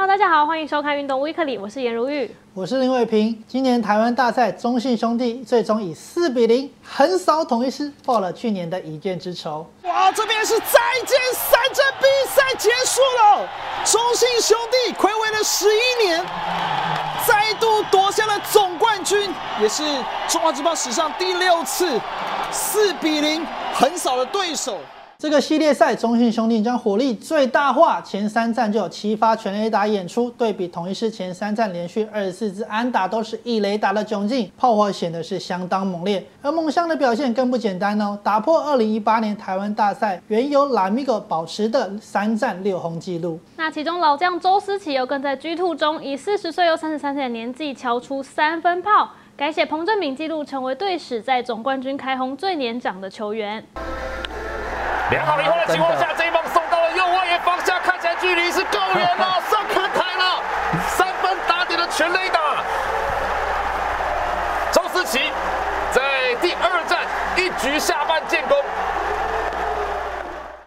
Hello，大家好，欢迎收看《运动 Weekly》，我是颜如玉，我是林伟平。今年台湾大赛，中信兄弟最终以四比零横扫统一师，报了去年的一箭之仇。哇，这边是再见三战，比赛结束了。中信兄弟暌违了十一年，再度夺下了总冠军，也是中华职棒史上第六次四比零横扫了对手。这个系列赛，中信兄弟将火力最大化，前三战就有七发全雷打演出。对比统一师前三战连续二十四支安打都是一雷打的窘境，炮火显得是相当猛烈。而梦香的表现更不简单哦，打破二零一八年台湾大赛原由拉米戈保持的三战六轰纪录。那其中老将周思齐又更在 G Two 中以四十岁又三十三岁的年纪敲出三分炮，改写彭振敏纪录，成为队史在总冠军开轰最年长的球员。良好以后的情况下，这一棒送到了右外野方向，看起来距离是够远了，上看台了，三分打点的全垒打。周思齐在第二战一局下半建功。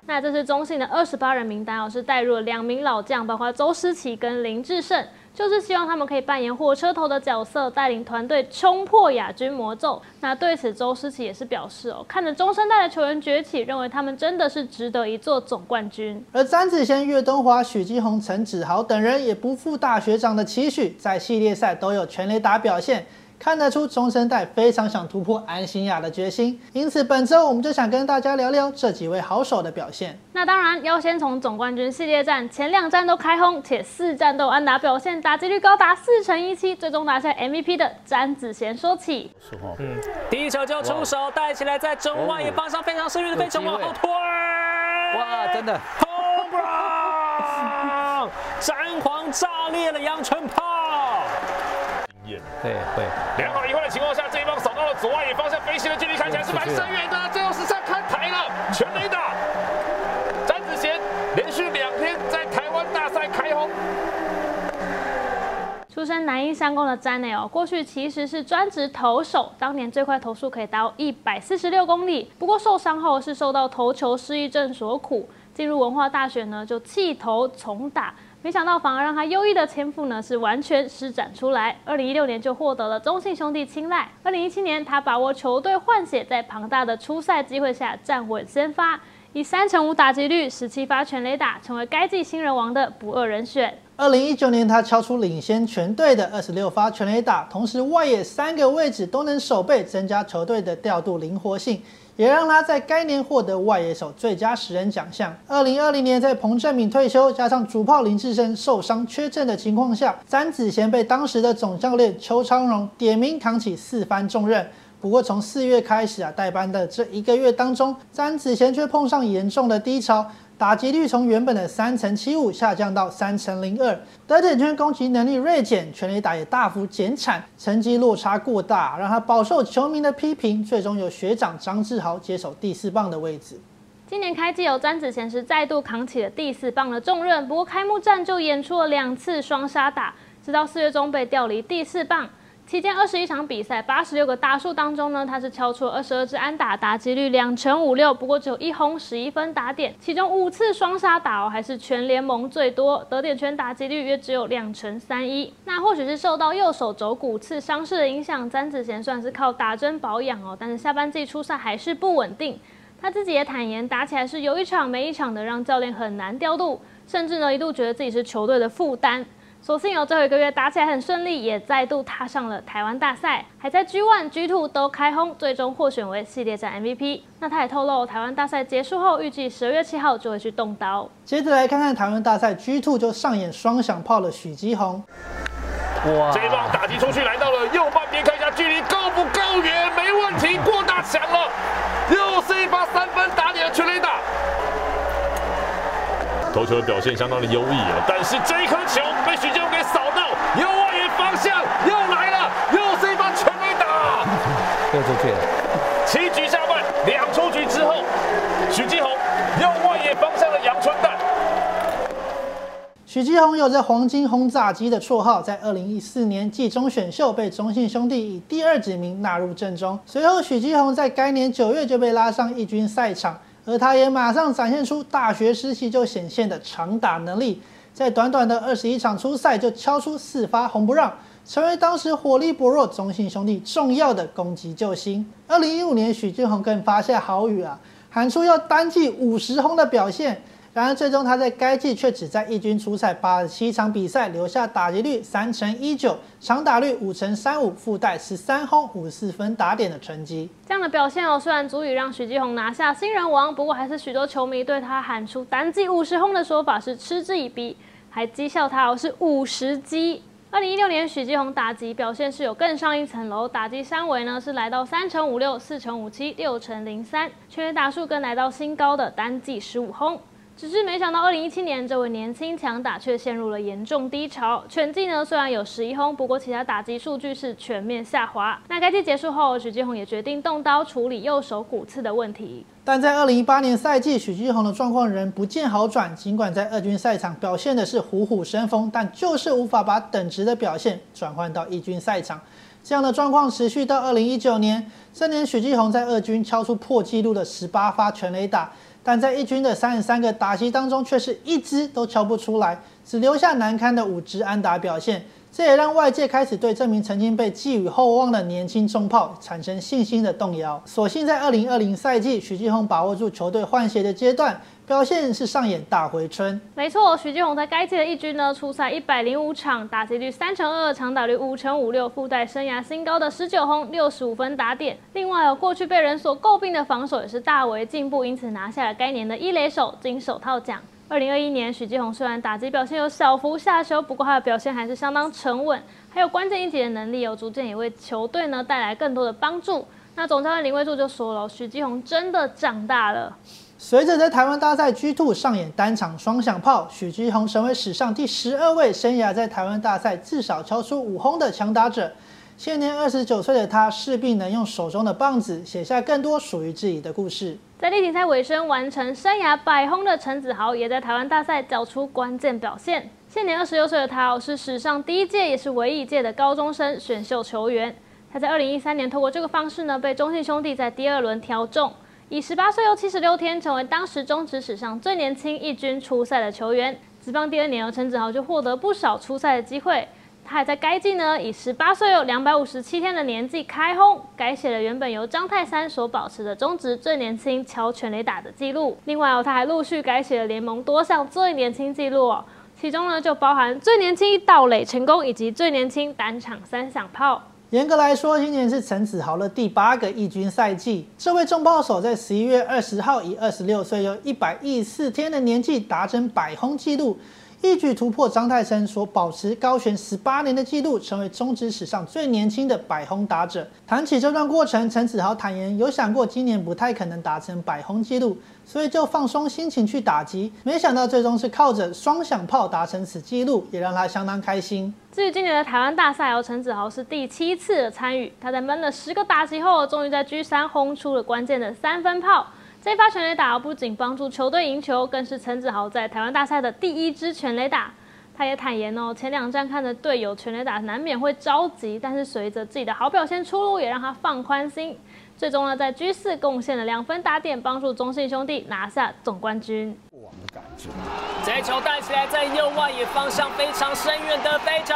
那这是中信的二十八人名单哦，是带入了两名老将，包括周思齐跟林志胜。就是希望他们可以扮演火车头的角色，带领团队冲破亚军魔咒。那对此，周思琪也是表示哦，看着中生代的球员崛起，认为他们真的是值得一座总冠军。而詹子贤、岳东华、许基宏、陈子豪等人也不负大学长的期许，在系列赛都有全垒打表现。看得出中生代非常想突破安心亚的决心，因此本周我们就想跟大家聊聊这几位好手的表现。那当然要先从总冠军系列战前两战都开轰，且四战都安打表现，打击率高达四成一七，最终拿下 MVP 的詹子贤说起。嗯，第一球就出手，带起来在中外野方向非常幸运的飞球往后推，哇，真的，Home Run，詹皇炸裂了杨春炮。对，会良好一换的情况下，这一棒扫到了左外野方向，飞行的距离看起来是蛮深远的，最后是上看台了，全垒打。詹子贤连续两天在台湾大赛开轰。出身南英三公的詹内哦，过去其实是专职投手，当年最快投速可以达到一百四十六公里，不过受伤后是受到投球失忆症所苦，进入文化大学呢就弃投重打。没想到反而让他优异的天赋呢是完全施展出来。二零一六年就获得了中信兄弟青睐。二零一七年他把握球队换血，在庞大的初赛机会下站稳先发，以三成五打击率、十七发全垒打，成为该季新人王的不二人选。二零一九年他敲出领先全队的二十六发全垒打，同时外野三个位置都能守备，增加球队的调度灵活性。也让他在该年获得外野手最佳十人奖项。二零二零年，在彭正敏退休，加上主炮林志胜受伤缺阵的情况下，詹子贤被当时的总教练邱昌荣点名扛起四番重任。不过从四月开始啊，代班的这一个月当中，詹子贤却碰上严重的低潮。打击率从原本的三成七五下降到三成零二，得点圈攻击能力锐减，全垒打也大幅减产，成绩落差过大，让他饱受球迷的批评。最终由学长张志豪接手第四棒的位置。今年开季，由詹子贤是再度扛起了第四棒的重任，不过开幕战就演出了两次双杀打，直到四月中被调离第四棒。期间二十一场比赛，八十六个大数当中呢，他是敲出二十二支安打，打击率两成五六，不过只有一轰十一分打点，其中五次双杀打哦，还是全联盟最多，得点圈打击率约只有两成三一。那或许是受到右手肘骨刺伤势的影响，詹子贤算是靠打针保养哦，但是下半季出赛还是不稳定。他自己也坦言，打起来是有一场没一场的，让教练很难调度，甚至呢一度觉得自己是球队的负担。所幸有最后一个月打起来很顺利，也再度踏上了台湾大赛，还在 G One、G Two 都开轰，最终获选为系列战 MVP。那他也透露，台湾大赛结束后，预计十二月七号就会去动刀。接着来看看台湾大赛 G Two 就上演双响炮的许基宏，哇！这一棒打击出去，来到了右半边，看一下距离够不够远？没问题，过大墙了，又是一发三分打点的全垒打。投球的表现相当的优异啊，但是这一颗球被许基宏给扫到右外野方向，又来了，又是一发全垒打，又出去了。七局下半两出局之后，许继宏右外野方向的阳春蛋。许继宏有着“黄金轰炸机”的绰号，在二零一四年季中选秀被中信兄弟以第二指名纳入阵中，随后许继宏在该年九月就被拉上一军赛场。而他也马上展现出大学时期就显现的长打能力，在短短的二十一场初赛就敲出四发红不让，成为当时火力薄弱中信兄弟重要的攻击救星。二零一五年，许俊宏更发下豪语啊，喊出要单季五十轰的表现。然而，最终他在该季却只在一军出赛八十七场比赛，留下打击率三成一九，长打率五成三五，附带十三轰五四分打点的成绩。这样的表现哦，虽然足以让许继宏拿下新人王，不过还是许多球迷对他喊出单季五十轰的说法是嗤之以鼻，还讥笑他哦是五十击。二零一六年，许继宏打击表现是有更上一层楼，打击三围呢是来到三乘五六、四乘五七、六乘零三，全垒打数更来到新高的单季十五轰。只是没想到，二零一七年这位年轻强打却陷入了严重低潮。全季呢虽然有十一轰，不过其他打击数据是全面下滑。那该季结束后，许继宏也决定动刀处理右手骨刺的问题。但在二零一八年赛季，许继宏的状况仍不见好转。尽管在二军赛场表现的是虎虎生风，但就是无法把等值的表现转换到一军赛场。这样的状况持续到二零一九年，这年许继宏在二军敲出破纪录的十八发全垒打。但在一军的三十三个打击当中，却是一支都敲不出来，只留下难堪的五支安打表现。这也让外界开始对这名曾经被寄予厚望的年轻中炮产生信心的动摇。所幸在二零二零赛季，许继宏把握住球队换血的阶段，表现是上演大回春。没错，许继宏在该季的一军呢，出赛一百零五场，打击率三成二，长打率五成五六，附带生涯新高的十九轰，六十五分打点。另外有过去被人所诟病的防守也是大为进步，因此拿下了该年的一垒手金手套奖。二零二一年，许继宏虽然打击表现有小幅下修，不过他的表现还是相当沉稳，还有关键一击的能力，有逐渐也为球队呢带来更多的帮助。那总教练林威柱就说了，许继宏真的长大了。随着在台湾大赛 G Two 上演单场双响炮，许继宏成为史上第十二位生涯在台湾大赛至少敲出五轰的强打者。现年二十九岁的他，势必能用手中的棒子写下更多属于自己的故事。在例行赛尾声完成生涯百轰的陈子豪，也在台湾大赛缴出关键表现。现年二十六岁的他，是史上第一届也是唯一一届的高中生选秀球员。他在二零一三年透过这个方式呢，被中信兄弟在第二轮挑中，以十八岁又七十六天，成为当时中职史上最年轻一军出赛的球员。职棒第二年，陈子豪就获得不少出赛的机会。他还在该季呢，以十八岁又两百五十七天的年纪开轰，改写了原本由张泰山所保持的中职最年轻敲全垒打的记录。另外哦，他还陆续改写了联盟多项最年轻记录哦，其中呢就包含最年轻盗垒成功以及最年轻单场三响炮。严格来说，今年是陈子豪的第八个义军赛季。这位重炮手在十一月二十号以二十六岁又一百一十四天的年纪达成百轰纪录。一举突破张泰生所保持高悬十八年的纪录，成为中职史上最年轻的百轰打者。谈起这段过程，陈子豪坦言有想过今年不太可能达成百轰纪录，所以就放松心情去打击。没想到最终是靠着双响炮达成此纪录，也让他相当开心。至于今年的台湾大赛，哦，陈子豪是第七次的参与，他在闷了十个打击后，终于在 G 三轰出了关键的三分炮。这发全垒打不仅帮助球队赢球，更是陈子豪在台湾大赛的第一支全垒打。他也坦言哦，前两站看着队友全垒打，难免会着急，但是随着自己的好表现出炉，也让他放宽心。最终呢，在 G 四贡献了两分打点，帮助中信兄弟拿下总冠军。这球带起来，在右外野方向非常深远的飞球，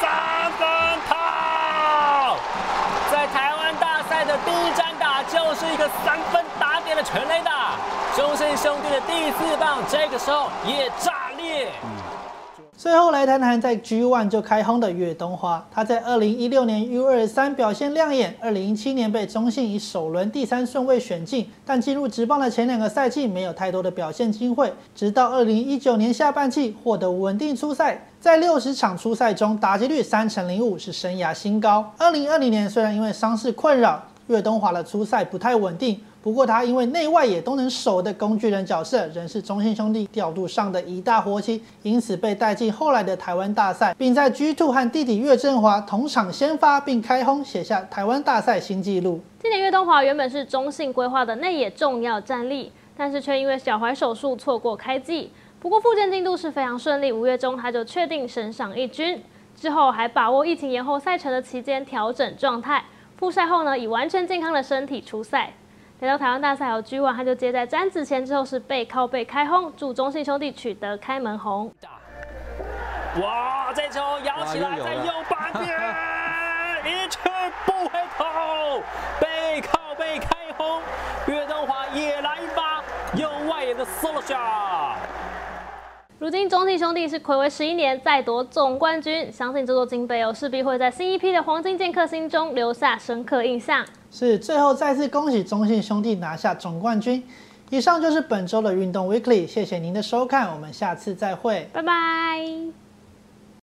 三分炮，在台湾大赛的第一站。就是一个三分打点的全垒打，中信兄弟的第四棒这个时候也炸裂。最后来谈谈在 G One 就开轰的岳东华，他在二零一六年 U 二三表现亮眼，二零一七年被中信以首轮第三顺位选进，但进入职棒的前两个赛季没有太多的表现机会，直到二零一九年下半季获得稳定出赛，在六十场出赛中打击率三成零五是生涯新高。二零二零年虽然因为伤势困扰。岳东华的出赛不太稳定，不过他因为内外也都能守的工具人角色，仍是中信兄弟调度上的一大活期，因此被带进后来的台湾大赛，并在 G Two 和弟弟岳振华同场先发并开轰，写下台湾大赛新纪录。今年岳东华原本是中信规划的内野重要战力，但是却因为脚踝手术错过开季。不过复健进度是非常顺利，五月中他就确定升上一军，之后还把握疫情延后赛程的期间调整状态。复赛后呢，以完全健康的身体出赛。来到台湾大赛有 G One，他就接在詹子贤之后是背靠背开轰，助中信兄弟取得开门红。哇，这球摇起来在右半边，一去不回头，背靠背开轰，岳东华也来一发右外野的 solo shot。如今中信兄弟是暌违十一年再夺总冠军，相信这座金杯哦势必会在新一批的黄金剑客心中留下深刻印象。是最后再次恭喜中信兄弟拿下总冠军。以上就是本周的运动 Weekly，谢谢您的收看，我们下次再会，拜拜。